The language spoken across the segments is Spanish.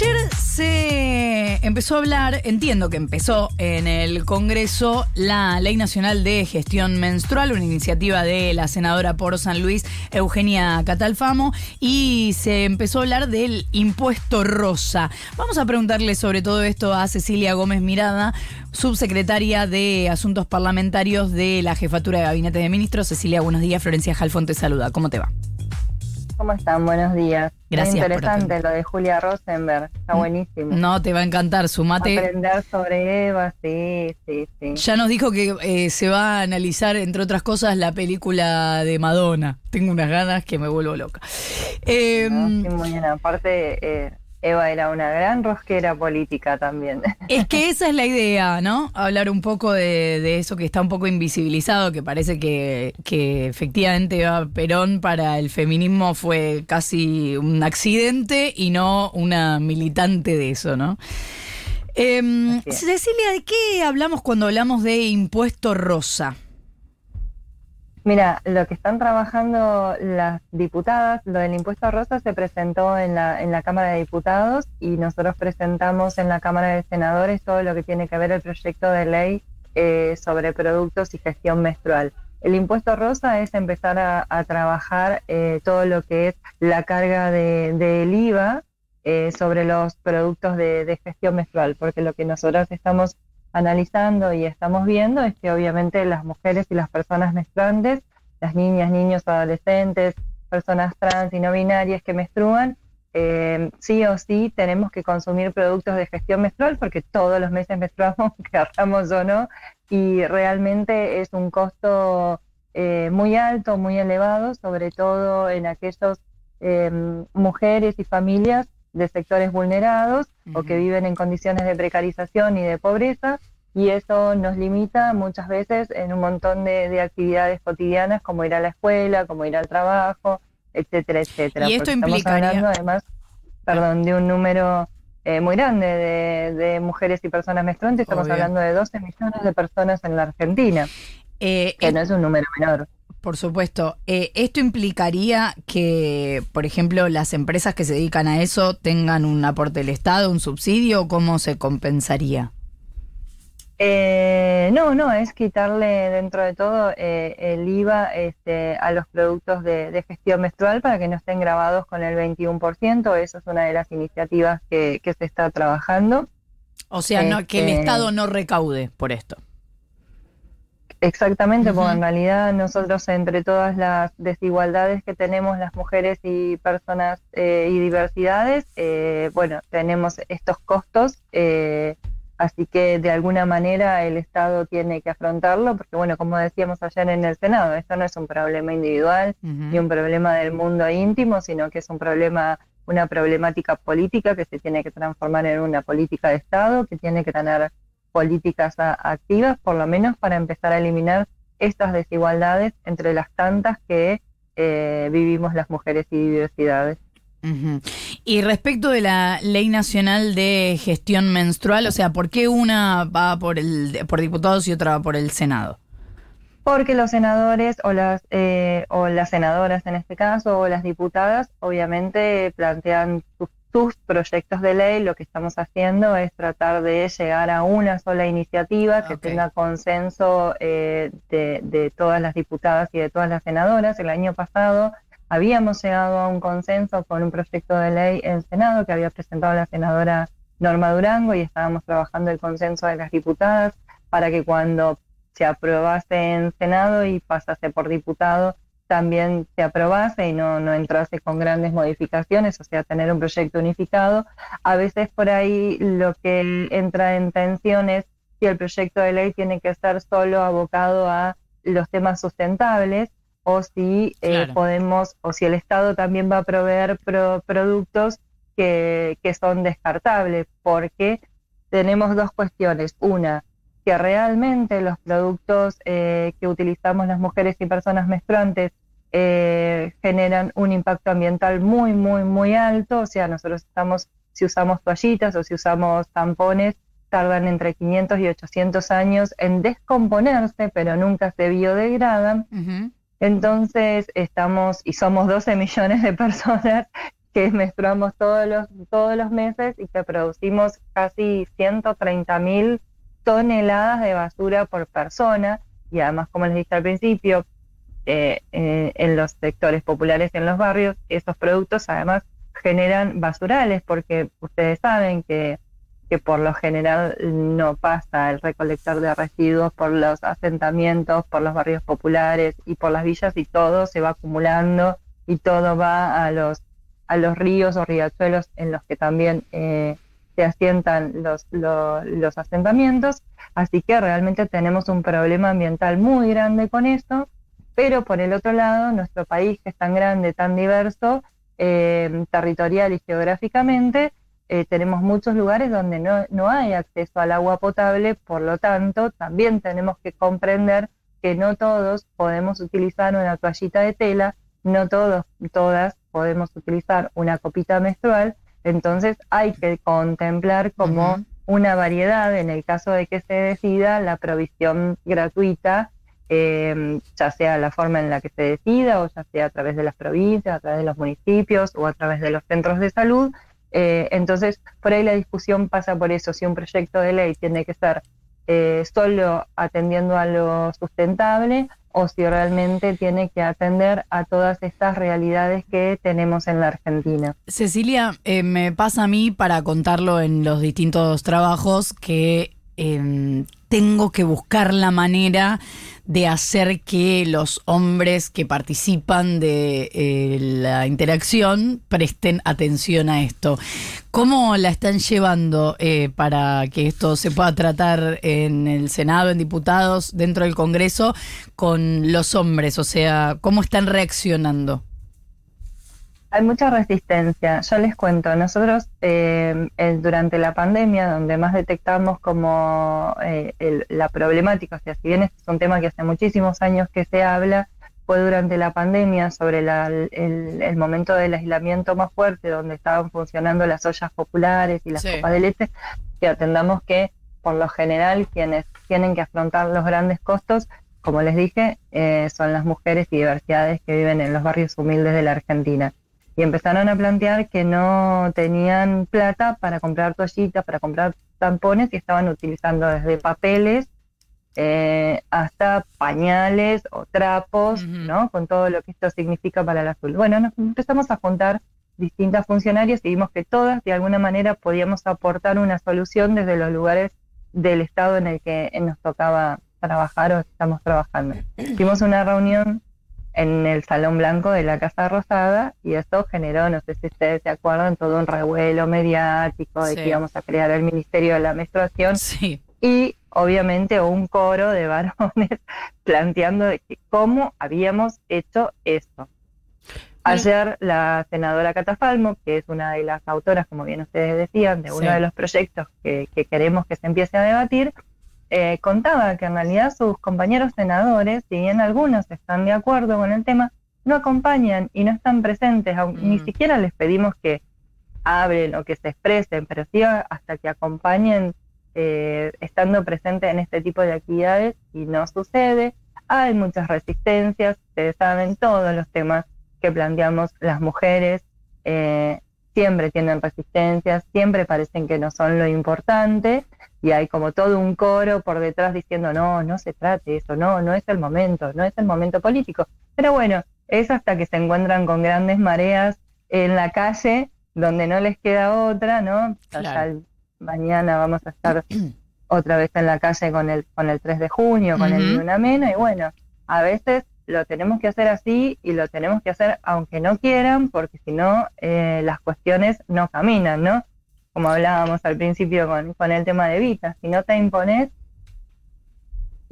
Ayer se empezó a hablar, entiendo que empezó en el Congreso la Ley Nacional de Gestión Menstrual, una iniciativa de la senadora por San Luis, Eugenia Catalfamo, y se empezó a hablar del impuesto rosa. Vamos a preguntarle sobre todo esto a Cecilia Gómez Mirada, subsecretaria de Asuntos Parlamentarios de la Jefatura de Gabinete de Ministros. Cecilia, buenos días. Florencia Jalfón te saluda. ¿Cómo te va? ¿Cómo están? Buenos días. Gracias. Muy interesante lo de Julia Rosenberg. Está buenísimo. No, te va a encantar. Sumate. Aprender sobre Eva, sí, sí, sí. Ya nos dijo que eh, se va a analizar, entre otras cosas, la película de Madonna. Tengo unas ganas que me vuelvo loca. Eh, No, sí, muy bien. Aparte, eh, Eva era una gran rosquera política también. Es que esa es la idea, ¿no? Hablar un poco de, de eso que está un poco invisibilizado, que parece que, que efectivamente Eva Perón para el feminismo fue casi un accidente y no una militante de eso, ¿no? Em. Cecilia, ¿de qué hablamos cuando hablamos de impuesto rosa? Mira, lo que están trabajando las diputadas, lo del impuesto rosa se presentó en la, en la Cámara de Diputados y nosotros presentamos en la Cámara de Senadores todo lo que tiene que ver el proyecto de ley eh, sobre productos y gestión menstrual. El impuesto rosa es empezar a, trabajar eh, todo lo que es la carga de- del IVA eh, sobre los productos de, de gestión menstrual, porque lo que nosotros estamos analizando y estamos viendo es que obviamente las mujeres y las personas menstruantes, las niñas, niños, adolescentes, personas trans y no binarias que menstruan, eh, sí o sí tenemos que consumir productos de gestión menstrual porque todos los meses menstruamos, querramos o no, y realmente es un costo eh, muy alto, muy elevado, sobre todo en aquellos eh, mujeres y familias de sectores vulnerados o que viven en condiciones de precarización y de pobreza, y eso nos limita muchas veces en un montón de, de actividades cotidianas como ir a la escuela, como ir al trabajo, etcétera, etcétera. Y esto implicaría- hablando además, perdón, de un número eh, muy grande de, de mujeres y personas menstruantes, estamos Obvio. hablando de 12 millones de personas en la Argentina, Eh, que no es un número menor. Por supuesto. Eh, ¿Esto implicaría que, por ejemplo, las empresas que se dedican a eso tengan un aporte del Estado, un subsidio? ¿Cómo se compensaría? Eh, no, no, es quitarle dentro de todo eh, el IVA este, a los productos de, de gestión menstrual para que no estén grabados con el 21%. Eso es una de las iniciativas que, que se está trabajando. O sea, no, que el Este- Estado no recaude por esto. Exactamente, porque en realidad nosotros entre todas las desigualdades que tenemos las mujeres y personas eh, y diversidades, eh, bueno, tenemos estos costos, eh, así que de alguna manera el Estado tiene que afrontarlo, porque bueno, como decíamos ayer en el Senado, esto no es un problema individual ni un problema del mundo íntimo, sino que es un problema, una problemática política que se tiene que transformar en una política de Estado, que tiene que tener políticas a- activas, por lo menos para empezar a eliminar estas desigualdades entre las tantas que eh, vivimos las mujeres y diversidades. Ujú. Y respecto de la Ley Nacional de Gestión Menstrual, o sea, ¿por qué una va por, el, por diputados y otra va por el Senado? Porque los senadores o las, eh, o las senadoras en este caso o las diputadas obviamente plantean sus, sus proyectos de ley. Lo que estamos haciendo es tratar de llegar a una sola iniciativa que Ok. tenga consenso eh, de, de todas las diputadas y de todas las senadoras. El año pasado habíamos llegado a un consenso con un proyecto de ley en Senado que había presentado la senadora Norma Durango y estábamos trabajando el consenso de las diputadas para que cuando se aprobase en Senado y pasase por diputado, también se aprobase y no, no entrase con grandes modificaciones, o sea, tener un proyecto unificado. A veces por ahí lo que entra en tensión es si el proyecto de ley tiene que ser solo abocado a los temas sustentables o si eh, Claro. podemos, o si el Estado también va a proveer pro- productos que, que son descartables, porque tenemos dos cuestiones. Una, que realmente los productos eh, que utilizamos las mujeres y personas menstruantes eh, generan un impacto ambiental muy, muy, muy alto. O sea, nosotros estamos, si usamos toallitas o si usamos tampones, tardan entre 500 y 800 años en descomponerse, pero nunca se biodegradan. Entonces estamos, y somos 12 millones de personas que menstruamos todos los, todos los meses y que producimos casi 130 mil toneladas de basura por persona. Y además, como les dije al principio, eh, eh, en los sectores populares, en los barrios, esos productos además generan basurales, porque ustedes saben que, que por lo general no pasa el recolector de residuos por los asentamientos, por los barrios populares y por las villas y todo se va acumulando y todo va a los a los ríos o riachuelos en los que también eh, se asientan los, los asentamientos. Así que realmente tenemos un problema ambiental muy grande con esto, pero por el otro lado, nuestro país, que es tan grande, tan diverso, eh, territorial y geográficamente, eh, tenemos muchos lugares donde no, no hay acceso al agua potable, por lo tanto, también tenemos que comprender que no todos podemos utilizar una toallita de tela, no todos, todas podemos utilizar una copita menstrual, entonces hay que contemplar como una variedad, en el caso de que se decida, la provisión gratuita, eh, ya sea la forma en la que se decida, o ya sea a través de las provincias, a través de los municipios o a través de los centros de salud. Eh, entonces, por ahí la discusión pasa por eso, si un proyecto de ley tiene que ser eh, solo atendiendo a lo sustentable o si realmente tiene que atender a todas estas realidades que tenemos en la Argentina. Cecilia, eh, me pasa a mí para contarlo en los distintos trabajos que em, tengo que buscar la manera de hacer que los hombres que participan de eh, la interacción presten atención a esto. ¿Cómo la están llevando eh, para que esto se pueda tratar en el Senado, en diputados, dentro del Congreso, con los hombres? O sea, ¿cómo están reaccionando? Hay mucha resistencia. Yo les cuento, nosotros eh, durante la pandemia, donde más detectamos como eh, la problemática, o sea, si bien este es un tema que hace muchísimos años que se habla, fue durante la pandemia sobre el, momento del aislamiento más fuerte, donde estaban funcionando las ollas populares y las copas de leche, que atendamos que, por lo general, quienes tienen que afrontar los grandes costos, como les dije, eh, son las mujeres y diversidades que viven en los barrios humildes de la Argentina y empezaron a plantear que no tenían plata para comprar toallitas, para comprar tampones y estaban utilizando desde papeles eh, hasta pañales o trapos, ¿no? Con todo lo que esto significa para la salud. Bueno, nos empezamos a juntar distintas funcionarias y vimos que todas de alguna manera podíamos aportar una solución desde los lugares del estado en el que nos tocaba trabajar o estamos trabajando. Hicimos una reunión en el Salón Blanco de la Casa Rosada y esto generó, no sé si ustedes se acuerdan, todo un revuelo mediático de que íbamos a crear el Ministerio de la Menstruación y obviamente un coro de varones planteando de que cómo habíamos hecho esto. Ayer la senadora Catafalmo, que es una de las autoras, como bien ustedes decían, de uno de los proyectos que queremos que se empiece a debatir, eh, contaba que en realidad sus compañeros senadores, si bien algunos están de acuerdo con el tema, no acompañan y no están presentes, ni mm. siquiera les pedimos que hablen o que se expresen, pero sí hasta que acompañen eh, estando presentes en este tipo de actividades y no sucede. Hay muchas resistencias, ustedes saben todos los temas que planteamos las mujeres, eh, siempre tienen resistencias, siempre parecen que no son lo importante y hay como todo un coro por detrás diciendo no, no se trate eso, no, no es el momento, no es el momento político. Pero bueno, es hasta que se encuentran con grandes mareas en la calle donde no les queda otra, ¿no? mañana vamos a estar otra vez en la calle con el, con el 3 de junio, con el Luna Mena, y bueno, a veces lo tenemos que hacer así y lo tenemos que hacer aunque no quieran, porque si no, eh, las cuestiones no caminan, ¿no? Como hablábamos al principio con, con el tema de Vita, si no te impones,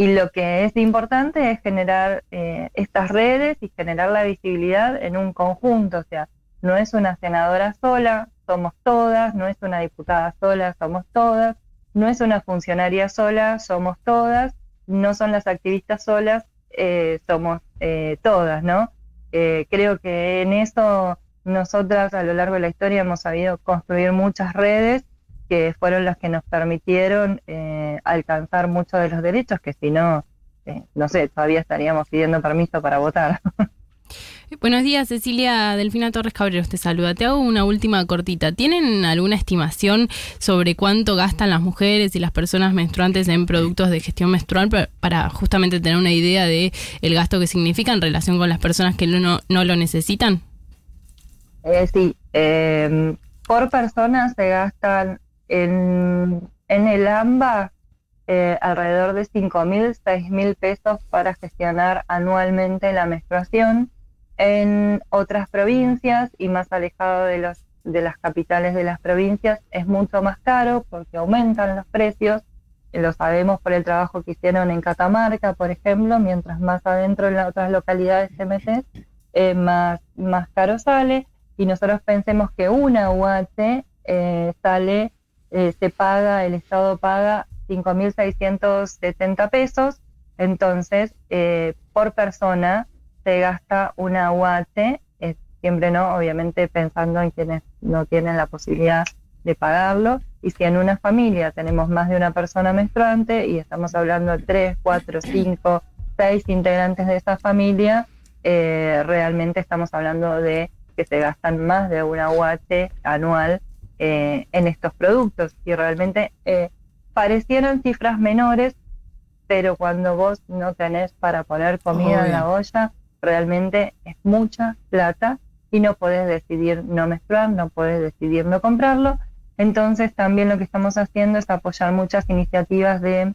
y lo que es importante es generar eh, estas redes y generar la visibilidad en un conjunto, o sea, no es una senadora sola, somos todas, no es una diputada sola, somos todas, no es una funcionaria sola, somos todas, no son las activistas solas, eh, somos eh, todas, ¿no? Creo que en eso nosotras a lo largo de la historia hemos sabido construir muchas redes que fueron las que nos permitieron alcanzar muchos de los derechos que si no, no sé, todavía estaríamos pidiendo permiso para votar. Buenos días, Cecilia Delfina Torres Cabreros te saluda. Te hago una última cortita. ¿Tienen alguna estimación sobre cuánto gastan las mujeres y las personas menstruantes en productos de gestión menstrual para justamente tener una idea de el gasto que significa en relación con las personas que no, no lo necesitan? Eh, sí, em, por persona se gastan en, en el AMBA eh, alrededor de 5 mil, 6 mil pesos para gestionar anualmente la menstruación. En otras provincias y más alejado de, los, de las capitales de las provincias es mucho más caro porque aumentan los precios. Lo sabemos por el trabajo que hicieron en Catamarca, por ejemplo, mientras más adentro en las otras localidades se meten, eh, más, más caro sale. Y nosotros pensemos que una UH eh, sale, eh, se paga, el Estado paga 5.670 pesos, entonces eh, por persona se gasta una UH, siempre no, obviamente pensando en quienes no tienen la posibilidad de pagarlo, y si en una familia tenemos más de una persona menstruante y estamos hablando de 3, 4, 5, 6 integrantes de esa familia, realmente estamos hablando de que se gastan más de una UH anual eh, en estos productos y realmente parecieron cifras menores, pero cuando vos no tenés para poner comida en la olla, realmente es mucha plata y no podés decidir no menstruar, no podés decidir no comprarlo. Entonces también lo que estamos haciendo es apoyar muchas iniciativas de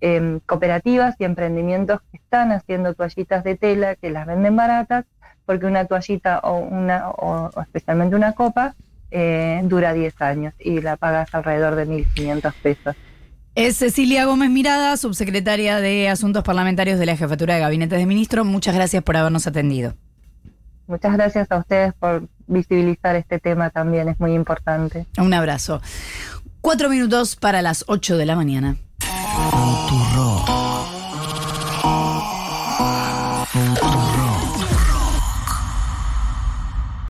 em, cooperativas y emprendimientos que están haciendo toallitas de tela que las venden baratas, porque una toallita o, una, o, especialmente una copa eh, dura 10 años y la pagas alrededor de 1.500 pesos. Es Cecilia Gómez Mirada, subsecretaria de Asuntos Parlamentarios de la Jefatura de Gabinete de Ministros. Muchas gracias por habernos atendido. Muchas gracias a ustedes por visibilizar este tema también, es muy importante. Un abrazo. Cuatro minutos para las ocho de la mañana.